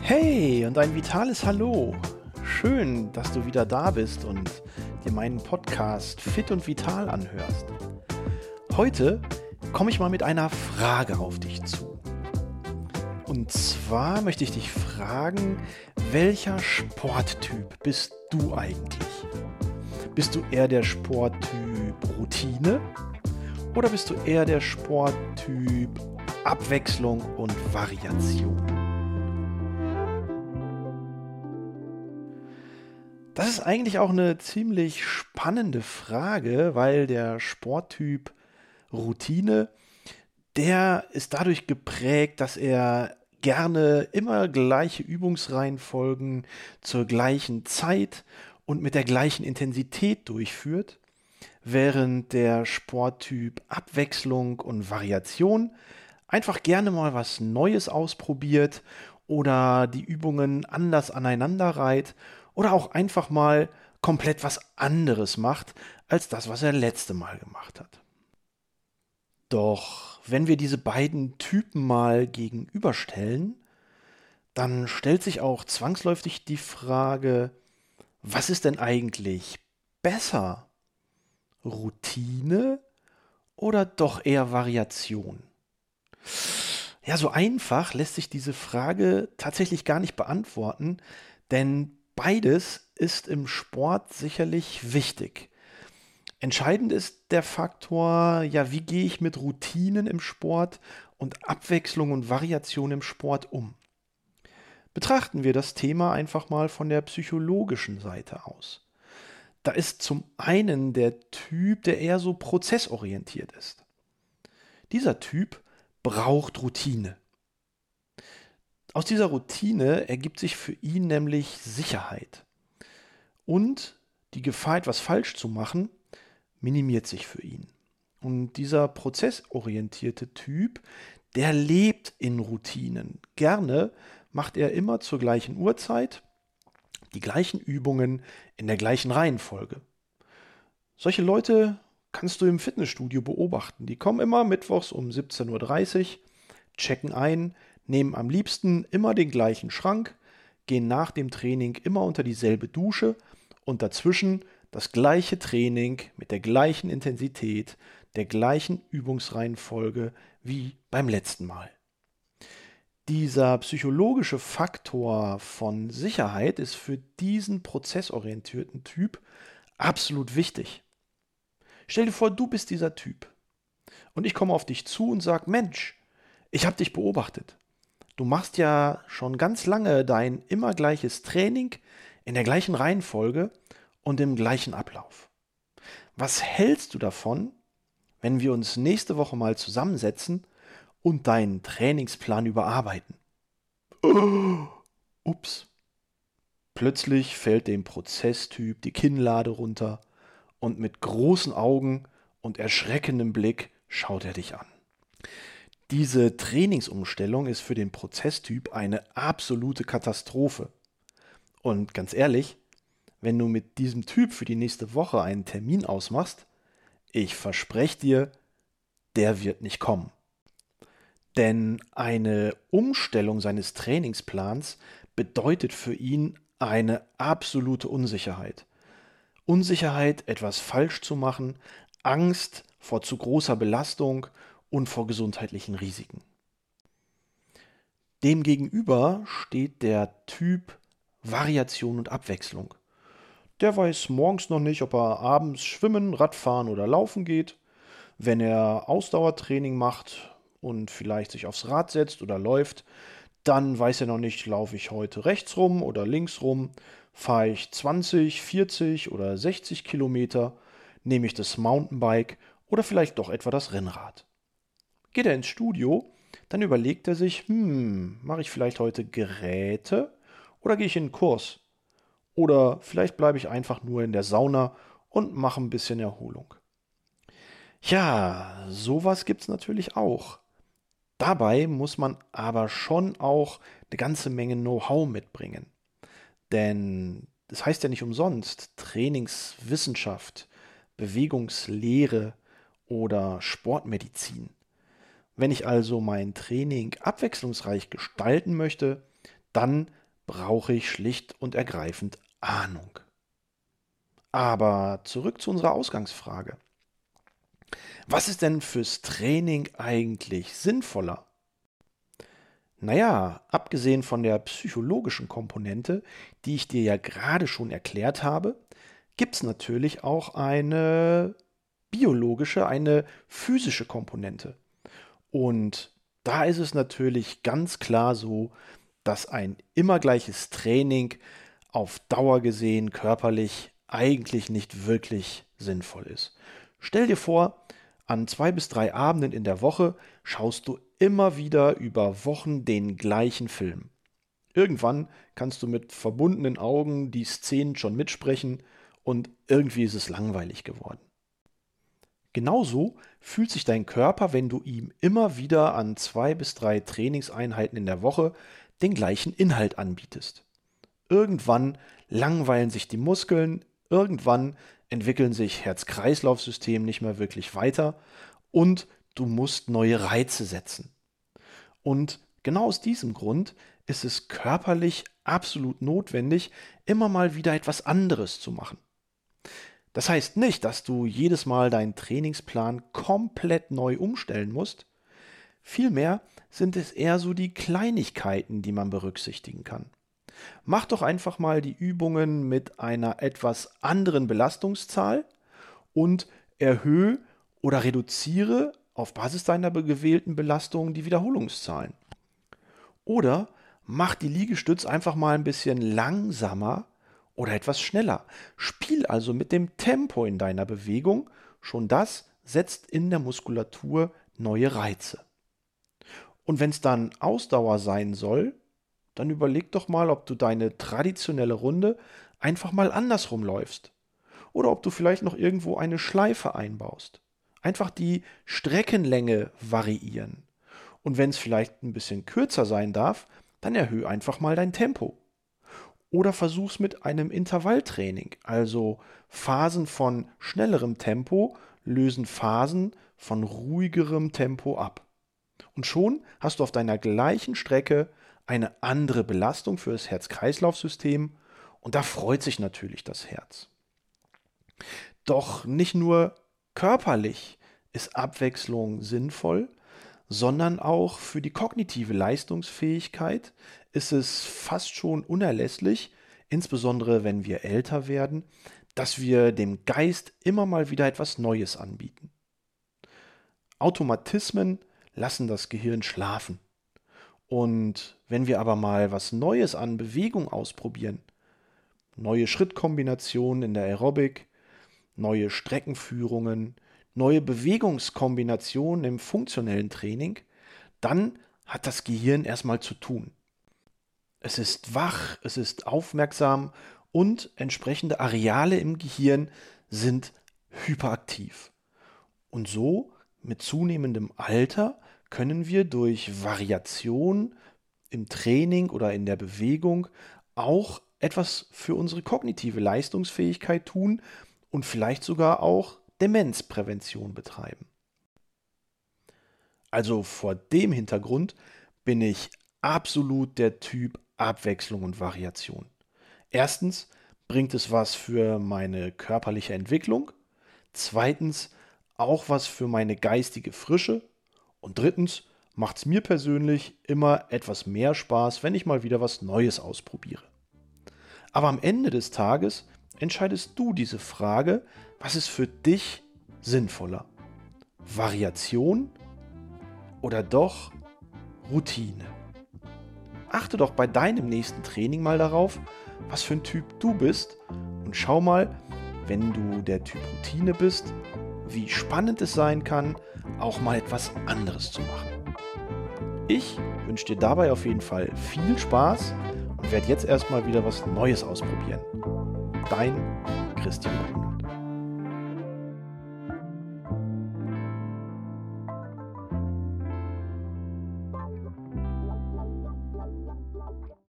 Hey und ein vitales Hallo. Schön, dass du wieder da bist und dir meinen Podcast Fit und Vital anhörst. Heute komme ich mal mit einer Frage auf dich zu. Und zwar möchte ich dich fragen, welcher Sporttyp bist du eigentlich? Bist du eher der Sporttyp Routine oder bist du eher der Sporttyp Abwechslung und Variation? Das ist eigentlich auch eine ziemlich spannende Frage, weil der Sporttyp Routine, der ist dadurch geprägt, dass er gerne immer gleiche Übungsreihenfolgen zur gleichen Zeit und mit der gleichen Intensität durchführt, während der Sporttyp Abwechslung und Variation einfach gerne mal was Neues ausprobiert oder die Übungen anders aneinander reiht oder auch einfach mal komplett was anderes macht als das, was er letzte Mal gemacht hat. Doch wenn wir diese beiden Typen mal gegenüberstellen, dann stellt sich auch zwangsläufig die Frage, was ist denn eigentlich besser? Routine oder doch eher Variation? Ja, so einfach lässt sich diese Frage tatsächlich gar nicht beantworten, denn beides ist im Sport sicherlich wichtig. Entscheidend ist der Faktor, ja, wie gehe ich mit Routinen im Sport und Abwechslung und Variation im Sport um? Betrachten wir das Thema einfach mal von der psychologischen Seite aus. Da ist zum einen der Typ, der eher so prozessorientiert ist. Dieser Typ braucht Routine. Aus dieser Routine ergibt sich für ihn nämlich Sicherheit. Und die Gefahr, etwas falsch zu machen, minimiert sich für ihn. Und dieser prozessorientierte Typ, der lebt in Routinen. Gerne macht er immer zur gleichen Uhrzeit die gleichen Übungen in der gleichen Reihenfolge. Solche Leute kannst du im Fitnessstudio beobachten. Die kommen immer mittwochs um 17.30 Uhr, checken ein, nehmen am liebsten immer den gleichen Schrank, gehen nach dem Training immer unter dieselbe Dusche und dazwischen das gleiche Training mit der gleichen Intensität, der gleichen Übungsreihenfolge wie beim letzten Mal. Dieser psychologische Faktor von Sicherheit ist für diesen prozessorientierten Typ absolut wichtig. Stell dir vor, du bist dieser Typ. Und ich komme auf dich zu und sage, Mensch, ich habe dich beobachtet. Du machst ja schon ganz lange dein immer gleiches Training in der gleichen Reihenfolge und im gleichen Ablauf. Was hältst du davon, wenn wir uns nächste Woche mal zusammensetzen und deinen Trainingsplan überarbeiten? Oh, ups. Plötzlich fällt dem Prozesstyp die Kinnlade runter und mit großen Augen und erschreckendem Blick schaut er dich an. Diese Trainingsumstellung ist für den Prozesstyp eine absolute Katastrophe. Und ganz ehrlich, wenn du mit diesem Typ für die nächste Woche einen Termin ausmachst, ich verspreche dir, der wird nicht kommen. Denn eine Umstellung seines Trainingsplans bedeutet für ihn eine absolute Unsicherheit. Unsicherheit, etwas falsch zu machen, Angst vor zu großer Belastung und vor gesundheitlichen Risiken. Demgegenüber steht der Typ Variation und Abwechslung. Der weiß morgens noch nicht, ob er abends schwimmen, Radfahren oder laufen geht. Wenn er Ausdauertraining macht und vielleicht sich aufs Rad setzt oder läuft, dann weiß er noch nicht, laufe ich heute rechts rum oder links rum, fahre ich 20, 40 oder 60 Kilometer, nehme ich das Mountainbike oder vielleicht doch etwa das Rennrad. Geht er ins Studio, dann überlegt er sich, hm, mache ich vielleicht heute Geräte oder gehe ich in einen Kurs? Oder vielleicht bleibe ich einfach nur in der Sauna und mache ein bisschen Erholung. Ja, sowas gibt's natürlich auch. Dabei muss man aber schon auch eine ganze Menge Know-how mitbringen. Denn das heißt ja nicht umsonst Trainingswissenschaft, Bewegungslehre oder Sportmedizin. Wenn ich also mein Training abwechslungsreich gestalten möchte, dann brauche ich schlicht und ergreifend Ahnung. Aber zurück zu unserer Ausgangsfrage. Was ist denn fürs Training eigentlich sinnvoller? Naja, abgesehen von der psychologischen Komponente, die ich dir ja gerade schon erklärt habe, gibt es natürlich auch eine biologische, eine physische Komponente. Und da ist es natürlich ganz klar so, dass ein immer gleiches Training auf Dauer gesehen körperlich eigentlich nicht wirklich sinnvoll ist. Stell dir vor, an zwei bis drei Abenden in der Woche schaust du immer wieder über Wochen den gleichen Film. Irgendwann kannst du mit verbundenen Augen die Szenen schon mitsprechen und irgendwie ist es langweilig geworden. Genauso fühlt sich dein Körper, wenn du ihm immer wieder an zwei bis drei Trainingseinheiten in der Woche den gleichen Inhalt anbietest. Irgendwann langweilen sich die Muskeln, irgendwann entwickeln sich Herz-Kreislauf-System nicht mehr wirklich weiter und du musst neue Reize setzen. Und genau aus diesem Grund ist es körperlich absolut notwendig, immer mal wieder etwas anderes zu machen. Das heißt nicht, dass du jedes Mal deinen Trainingsplan komplett neu umstellen musst. Vielmehr sind es eher so die Kleinigkeiten, die man berücksichtigen kann. Mach doch einfach mal die Übungen mit einer etwas anderen Belastungszahl und erhöhe oder reduziere auf Basis deiner gewählten Belastung die Wiederholungszahlen. Oder mach die Liegestütz einfach mal ein bisschen langsamer oder etwas schneller. Spiel also mit dem Tempo in deiner Bewegung. Schon das setzt in der Muskulatur neue Reize. Und wenn es dann Ausdauer sein soll, dann überleg doch mal, ob du deine traditionelle Runde einfach mal andersrum läufst. Oder ob du vielleicht noch irgendwo eine Schleife einbaust. Einfach die Streckenlänge variieren. Und wenn es vielleicht ein bisschen kürzer sein darf, dann erhöhe einfach mal dein Tempo. Oder versuch's mit einem Intervalltraining, also Phasen von schnellerem Tempo lösen Phasen von ruhigerem Tempo ab. Und schon hast du auf deiner gleichen Strecke eine andere Belastung für das Herz-Kreislauf-System und da freut sich natürlich das Herz. Doch nicht nur körperlich ist Abwechslung sinnvoll, sondern auch für die kognitive Leistungsfähigkeit ist es fast schon unerlässlich, insbesondere wenn wir älter werden, dass wir dem Geist immer mal wieder etwas Neues anbieten. Automatismen lassen das Gehirn schlafen. Und wenn wir aber mal was Neues an Bewegung ausprobieren, neue Schrittkombinationen in der Aerobic, neue Streckenführungen, neue Bewegungskombinationen im funktionellen Training, dann hat das Gehirn erstmal zu tun. Es ist wach, es ist aufmerksam und entsprechende Areale im Gehirn sind hyperaktiv. Und so, mit zunehmendem Alter, können wir durch Variation im Training oder in der Bewegung auch etwas für unsere kognitive Leistungsfähigkeit tun und vielleicht sogar auch Demenzprävention betreiben. Also vor dem Hintergrund bin ich absolut der Typ Abwechslung und Variation. Erstens bringt es was für meine körperliche Entwicklung, zweitens auch was für meine geistige Frische und drittens macht es mir persönlich immer etwas mehr Spaß, wenn ich mal wieder was Neues ausprobiere. Aber am Ende des Tages entscheidest du diese Frage, was ist für dich sinnvoller? Variation oder doch Routine? Achte doch bei deinem nächsten Training mal darauf, was für ein Typ du bist und schau mal, wenn du der Typ Routine bist, wie spannend es sein kann, auch mal etwas anderes zu machen. Ich wünsche dir dabei auf jeden Fall viel Spaß und werde jetzt erstmal wieder was Neues ausprobieren. Dein Christian Kuhn.